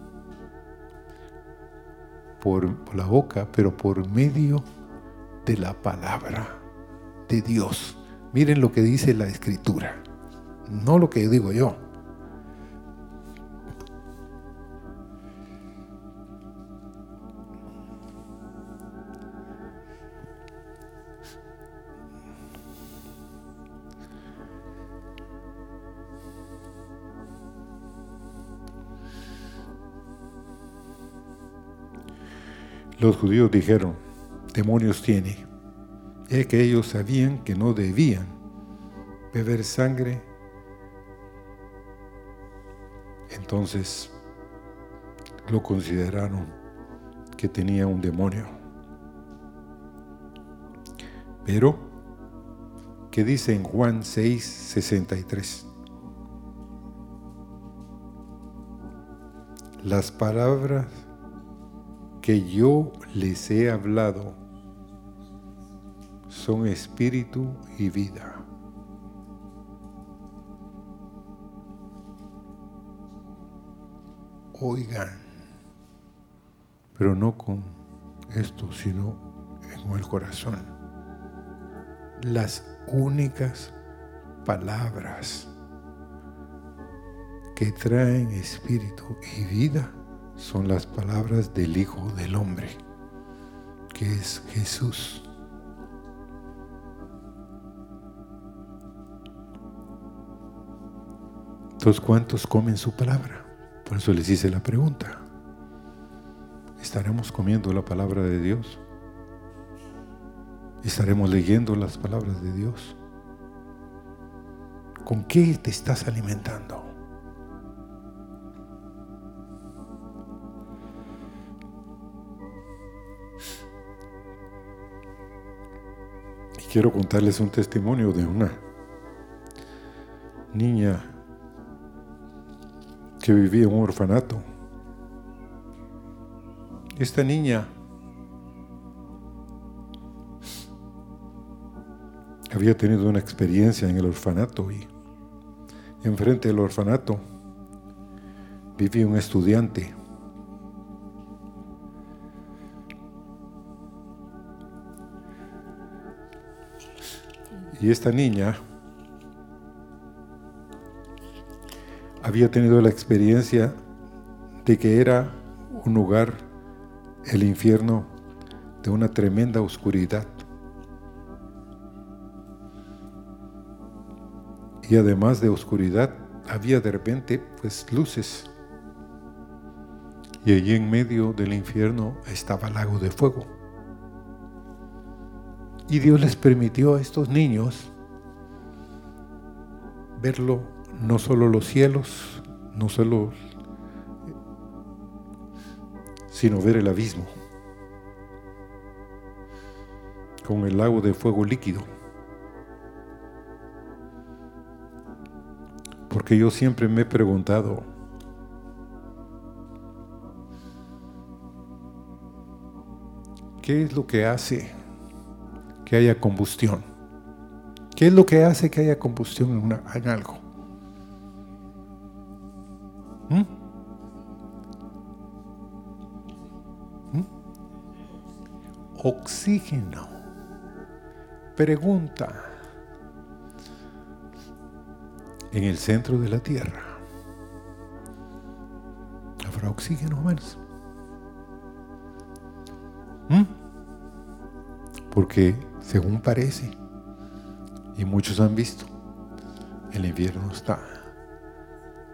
por la boca, pero por medio de la palabra de Dios. Miren lo que dice la escritura, no lo que digo yo. Los judíos dijeron, demonios tiene es que ellos sabían que no debían beber sangre. Entonces lo consideraron que tenía un demonio. Pero, ¿qué dice en Juan 6, 63? Las palabras que yo les he hablado son espíritu y vida. Oigan, pero no con esto, sino en el corazón. Las únicas palabras que traen espíritu y vida son las palabras del Hijo del Hombre, que es Jesús. Entonces, ¿cuántos comen su palabra? Por eso les hice la pregunta. estaremos comiendo la palabra de Dios. Estaremos leyendo las palabras de Dios. ¿Con qué te estás alimentando? Quiero contarles un testimonio de una niña que vivía en un orfanato. Esta niña había tenido una experiencia en el orfanato y enfrente del orfanato vivía un estudiante. Y esta niña había tenido la experiencia de que era un lugar, el infierno, de una tremenda oscuridad. Y además de oscuridad, había de repente pues luces. Y allí en medio del infierno estaba el lago de fuego. Y Dios les permitió a estos niños verlo, no solo los cielos, no solo, sino ver el abismo, con el lago de fuego líquido. Porque yo siempre me he preguntado, ¿qué es lo que hace que haya combustión? ¿Qué es lo que hace que haya combustión en, algo? ¿Mm? ¿Mm? Oxígeno. Pregunta en el centro de la Tierra. ¿Habrá oxígeno menos? ¿Mm? Porque, según parece, y muchos han visto, el infierno está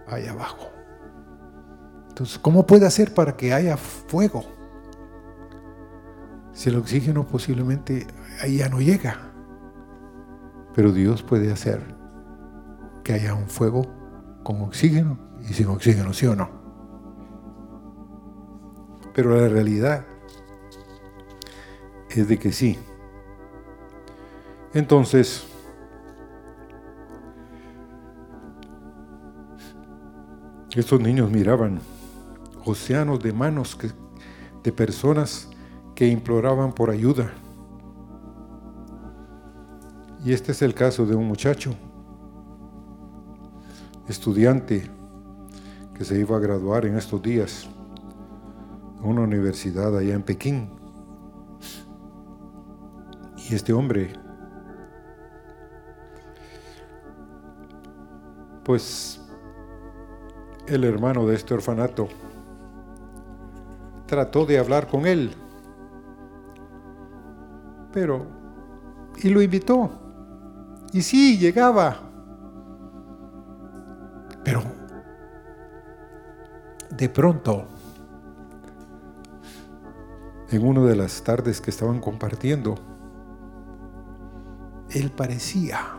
ahí abajo. Entonces, ¿cómo puede hacer para que haya fuego? Si el oxígeno posiblemente ahí ya no llega. Pero Dios puede hacer que haya un fuego con oxígeno y sin oxígeno, ¿sí o no? Pero la realidad es de que sí. Entonces, estos niños miraban océanos de manos de personas que imploraban por ayuda. Y este es el caso de un muchacho estudiante que se iba a graduar en estos días en una universidad allá en Pekín. Y este hombre, pues el hermano de este orfanato, trató de hablar con él, pero, y lo invitó. Y sí, llegaba, pero de pronto, en una de las tardes que estaban compartiendo, él parecía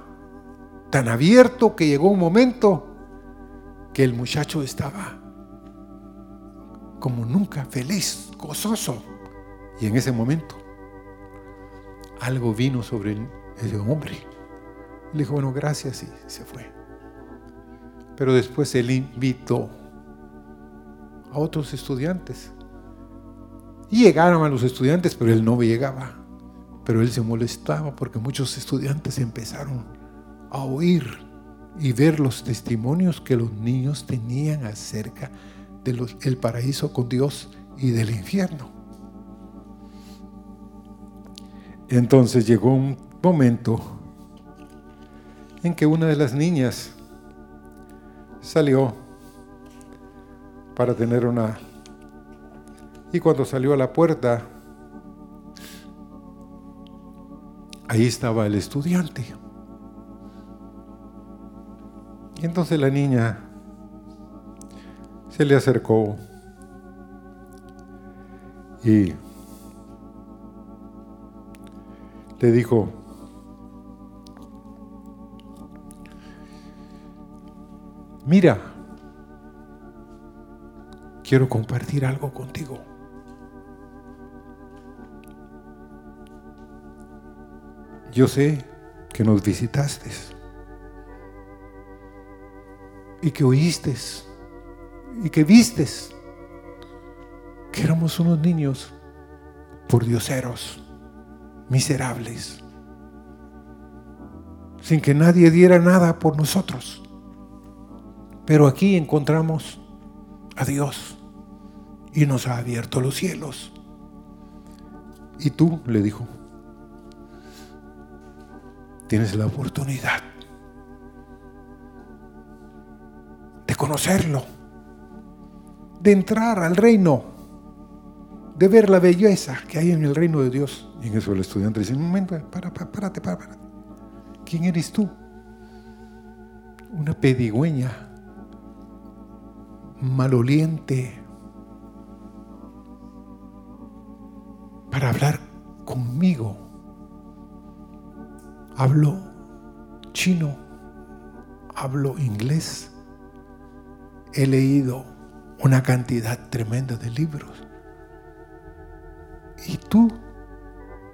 tan abierto que llegó un momento que el muchacho estaba como nunca feliz, gozoso. Y en ese momento algo vino sobre ese hombre. Le dijo, bueno, gracias y se fue. Pero después él invitó a otros estudiantes. Y llegaron a los estudiantes, pero él no llegaba. Pero él se molestaba porque muchos estudiantes empezaron a oír y ver los testimonios que los niños tenían acerca del paraíso con Dios y del infierno. Entonces llegó un momento en que una de las niñas salió para tener una... Y cuando salió a la puerta, ahí estaba el estudiante. Y entonces la niña se le acercó Y le dijo, mira, quiero compartir algo contigo. Yo sé que nos visitaste y que oíste y que vistes que éramos unos niños por dioseros, miserables, sin que nadie diera nada por nosotros. Pero aquí encontramos a Dios y nos ha abierto los cielos. Y tú, le dijo, tienes la oportunidad conocerlo, de entrar al reino, de ver la belleza que hay en el reino de Dios. Y en eso el estudiante dice, un momento, para, para, párate, para, para. ¿Quién eres tú? Una pedigüeña, maloliente, para hablar conmigo hablo chino, hablo inglés, he leído una cantidad tremenda de libros. Y tú,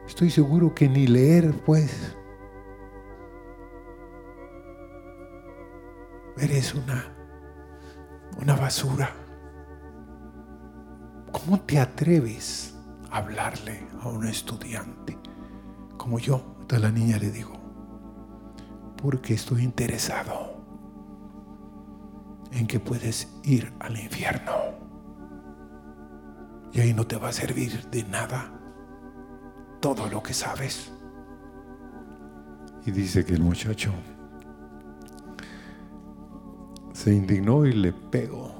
estoy seguro que ni leer pues. Eres una, una basura. ¿Cómo te atreves a hablarle a un estudiante como yo? Entonces la niña le dijo, porque estoy interesado en que puedes ir al infierno. Y ahí no te va a servir de nada todo lo que sabes. Y dice que el muchacho se indignó y le pegó.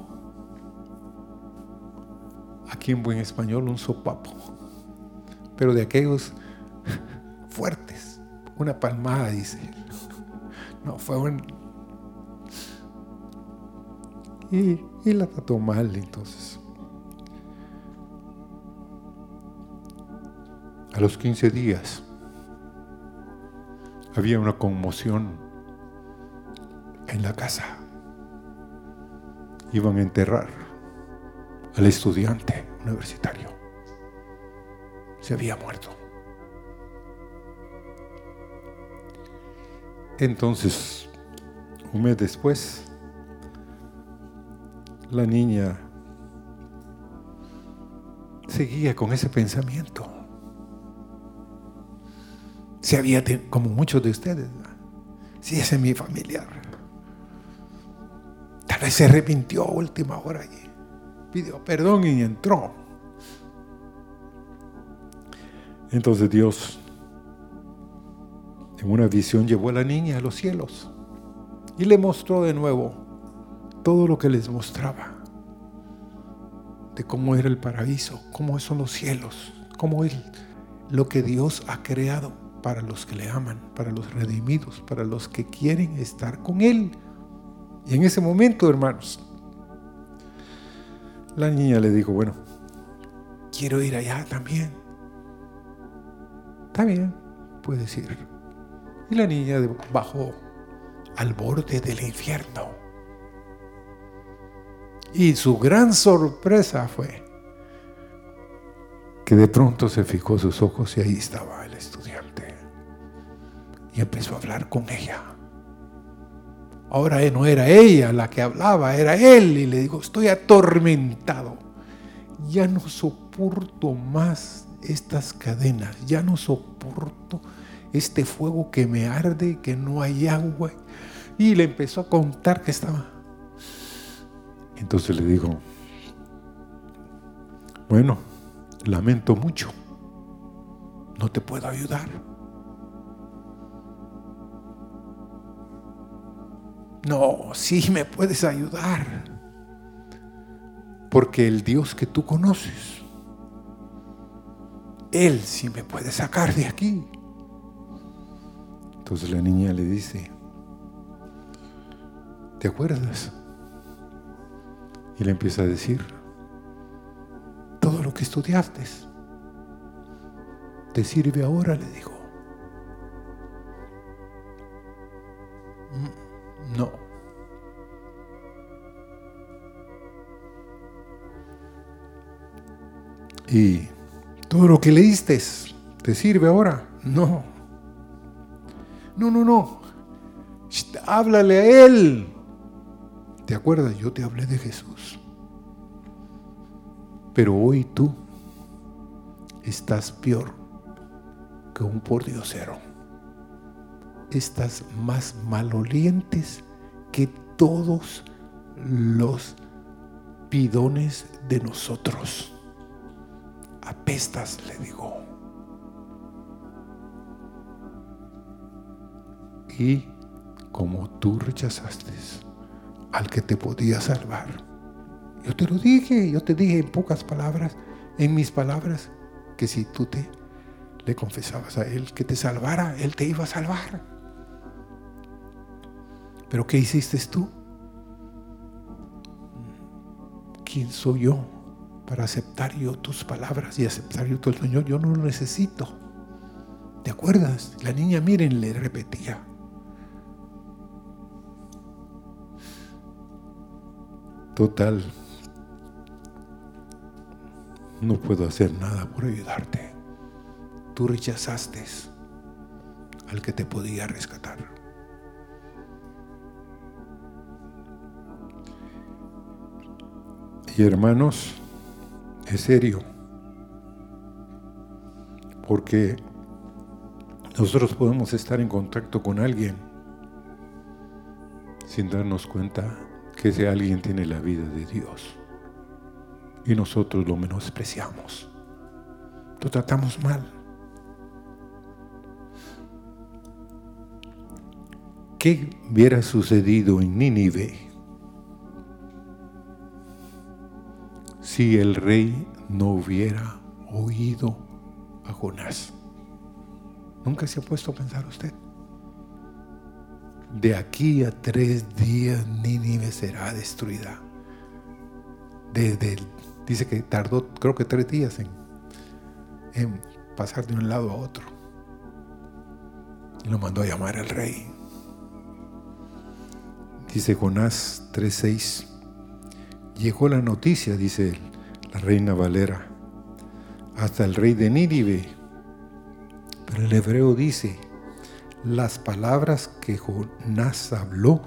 Aquí en buen español un sopapo. Pero de aquellos [LAUGHS] fuertes. Una palmada, dice. No, fue un... Y, la trató mal entonces. A los 15 días había una conmoción en la casa. Iban a enterrar al estudiante universitario. Se había muerto. Entonces, un mes después, la niña seguía con ese pensamiento. Si había, como muchos de ustedes, si ese es mi familiar, tal vez se arrepintió a última hora y pidió perdón y entró. Entonces Dios en una visión llevó a la niña a los cielos y le mostró de nuevo todo lo que les mostraba de cómo era el paraíso, cómo son los cielos, cómo es lo que Dios ha creado para los que le aman, para los redimidos, para los que quieren estar con Él. Y en ese momento, hermanos, la niña le dijo, bueno, quiero ir allá también. Está bien, puedes ir. Y la niña bajó al borde del infierno. Y su gran sorpresa fue que de pronto se fijó sus ojos y ahí estaba el estudiante. Y empezó a hablar con ella. Ahora no era ella la que hablaba, era él. Y le dijo, estoy atormentado. Ya no soporto más estas cadenas. Ya no soporto este fuego que me arde, que no hay agua. Y le empezó a contar que estaba. Entonces le digo, bueno, lamento mucho, no te puedo ayudar. No, sí me puedes ayudar. Porque el Dios que tú conoces, Él sí me puede sacar de aquí. Entonces la niña le dice, ¿te acuerdas? Y le empieza a decir todo lo que estudiaste. ¿Te sirve ahora? Le dijo. Mm, no. ¿Y todo lo que leíste te sirve ahora? No. No, no, no. Háblale a Él. ¿Te acuerdas? Yo te hablé de Jesús. Pero hoy tú estás peor que un pordiosero. Estás más malolientes que todos los pidones de nosotros. Apestas, le digo. Y como tú rechazaste al que te podía salvar. Yo te lo dije, yo te dije en pocas palabras, en mis palabras, que si tú te le confesabas a Él que te salvara, Él te iba a salvar. Pero ¿qué hiciste tú? ¿Quién soy yo para aceptar yo tus palabras y aceptar yo tu Señor? Yo no lo necesito. ¿Te acuerdas? La niña, miren, le repetía. Total, no puedo hacer nada por ayudarte. Tú rechazaste al que te podía rescatar. Y hermanos, es serio, porque nosotros podemos estar en contacto con alguien sin darnos cuenta que ese alguien tiene la vida de Dios y nosotros lo menospreciamos. Lo tratamos mal. ¿Qué hubiera sucedido en Nínive si el rey no hubiera oído a Jonás? ¿Nunca se ha puesto a pensar usted? De aquí a tres días Nínive será destruida. Desde dice que tardó creo que tres días en, en pasar de un lado a otro. Y lo mandó a llamar al rey. Dice Jonás 3.6. Llegó la noticia, dice la reina Valera, hasta el rey de Nínive. Pero el hebreo dice, las palabras que Jonás habló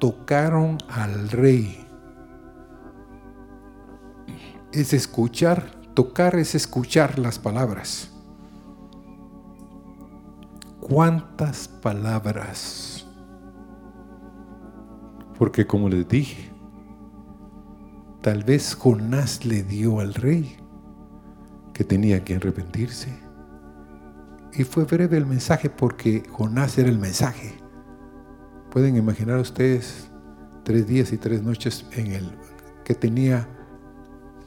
tocaron al rey. Es escuchar, tocar es escuchar las palabras. ¿Cuántas palabras? Porque como les dije, tal vez Jonás le dio al rey que tenía que arrepentirse y fue breve el mensaje porque Jonás era el mensaje. Pueden imaginar ustedes tres días y tres noches en el que tenía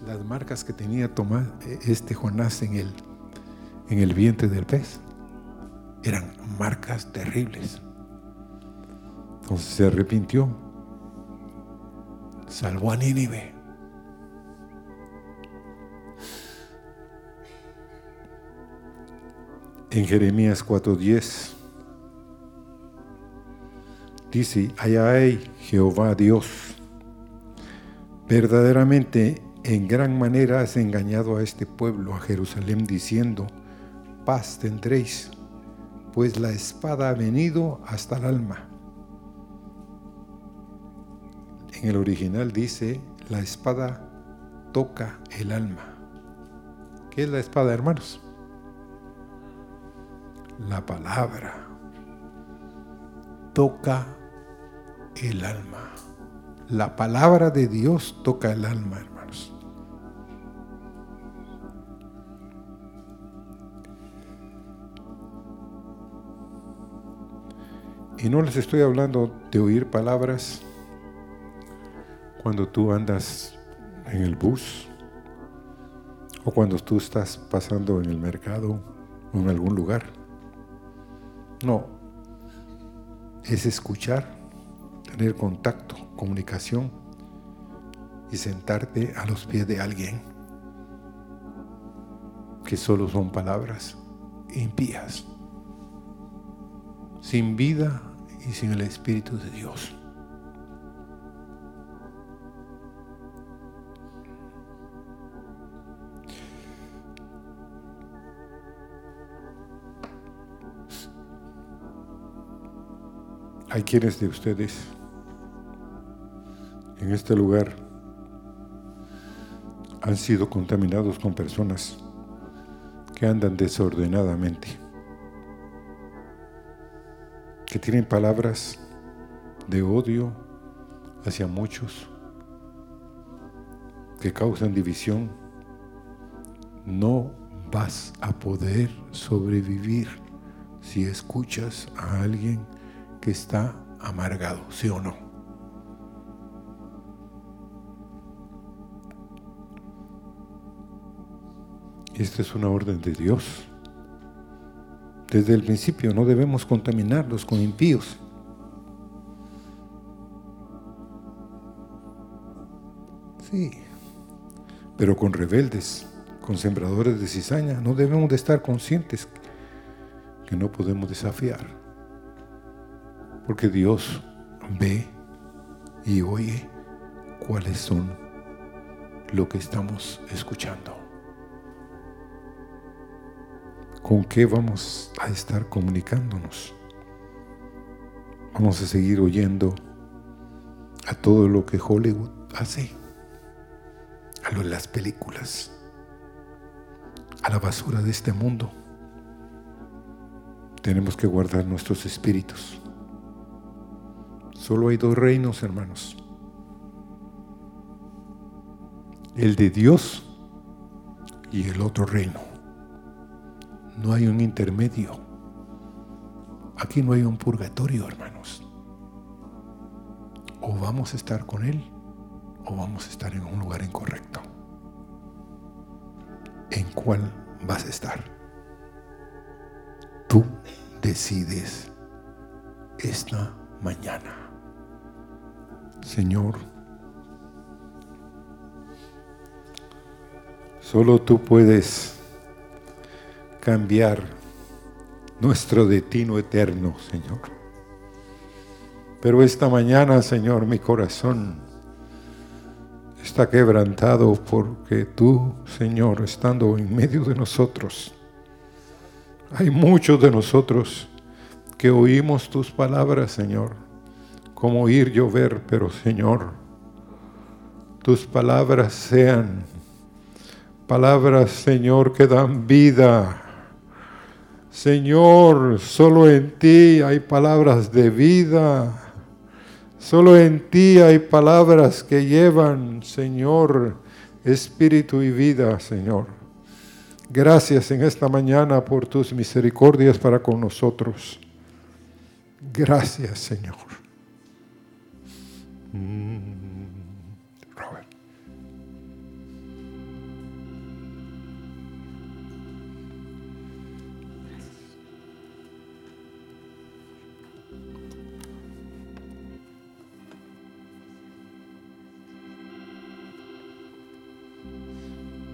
las marcas que tenía Tomás, este Jonás en el, en el vientre del pez. Eran marcas terribles. Entonces se arrepintió. Salvó a Nínive. En Jeremías 4:10. Dice, ay, ay, Jehová Dios, verdaderamente en gran manera has engañado a este pueblo, a Jerusalén, diciendo, paz tendréis, pues la espada ha venido hasta el alma. En el original dice, la espada toca el alma. ¿Qué es la espada, hermanos? La palabra toca el alma. La palabra de Dios toca el alma, hermanos. Y no les estoy hablando de oír palabras cuando tú andas en el bus o cuando tú estás pasando en el mercado o en algún lugar. No, es escuchar, tener contacto, comunicación y sentarte a los pies de alguien que solo son palabras impías, sin vida y sin el Espíritu de Dios. Hay quienes de ustedes en este lugar han sido contaminados con personas que andan desordenadamente, que tienen palabras de odio hacia muchos, que causan división, no vas a poder sobrevivir si escuchas a alguien que está amargado, ¿sí o no? Esta es una orden de Dios. Desde el principio no debemos contaminarlos con impíos. Sí, pero con rebeldes, con sembradores de cizaña, no debemos de estar conscientes que no podemos desafiar. Porque Dios ve y oye cuáles son lo que estamos escuchando. ¿Con qué vamos a estar comunicándonos? Vamos a seguir oyendo a todo lo que Hollywood hace, a lo de las películas, a la basura de este mundo. Tenemos que guardar nuestros espíritus Solo hay dos reinos, hermanos. El de Dios y el otro reino. No hay un intermedio. Aquí no hay un purgatorio, hermanos. O vamos a estar con Él o vamos a estar en un lugar incorrecto. ¿En cuál vas a estar? Tú decides esta mañana. Señor, solo tú puedes cambiar nuestro destino eterno, Señor. Pero esta mañana, Señor, mi corazón está quebrantado porque tú, Señor, estando en medio de nosotros, hay muchos de nosotros que oímos tus palabras, Señor como oír llover, pero Señor, tus palabras sean palabras, Señor, que dan vida. Señor, solo en ti hay palabras de vida. Solo en ti hay palabras que llevan, Señor, espíritu y vida, Señor. Gracias en esta mañana por tus misericordias para con nosotros. Gracias, Señor. Robert.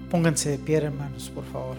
Pónganse de pie, hermanos, por favor.